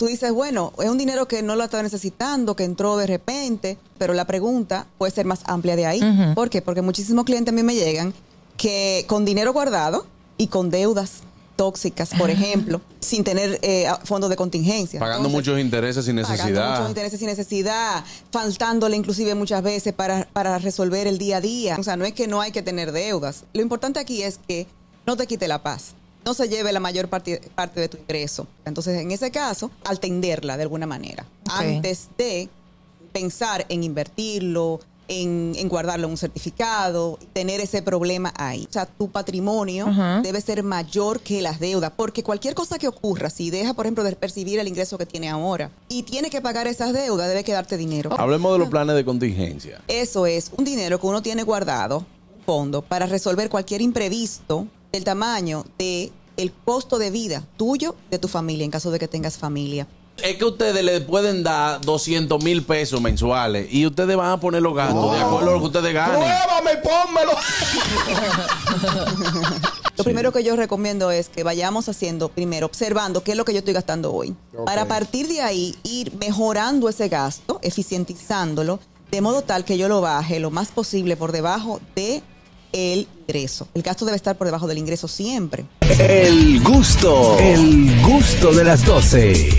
tú dices, bueno, es un dinero que no lo estaba necesitando, que entró de repente, pero la pregunta puede ser más amplia de ahí. ¿Por qué? Porque muchísimos clientes a mí me llegan que con dinero guardado y con deudas tóxicas, por ejemplo, sin tener eh, fondos de contingencia. Pagando Entonces, muchos intereses sin Pagando necesidad. muchos intereses sin necesidad, faltándole inclusive muchas veces para, para resolver el día a día. O sea, no es que no hay que tener deudas. Lo importante aquí es que no te quite la paz. No se lleve la mayor parte, parte de tu ingreso. Entonces, en ese caso, al tenderla de alguna manera. Antes de pensar en invertirlo, en, en guardarlo en un certificado, tener ese problema ahí. O sea, tu patrimonio debe ser mayor que las deudas, porque cualquier cosa que ocurra, si deja, por ejemplo, de percibir el ingreso que tiene ahora y tiene que pagar esas deudas, debe quedarte dinero. Hablemos de los planes de contingencia. Eso es un dinero que uno tiene guardado, fondo, para resolver cualquier imprevisto del tamaño de el costo de vida tuyo, de tu familia, en caso de que tengas familia. Es que ustedes le pueden dar 200 mil pesos mensuales y ustedes van a poner los gastos de acuerdo a lo que ustedes ganen. Pruébame, pónmelo. Lo primero que yo recomiendo es que vayamos haciendo, primero, observando qué es lo que yo estoy gastando hoy. Para a partir de ahí ir mejorando ese gasto, eficientizándolo, de modo tal que yo lo baje lo más posible por debajo de el ingreso. El gasto debe estar por debajo del ingreso siempre. El gusto, el gusto de las 12.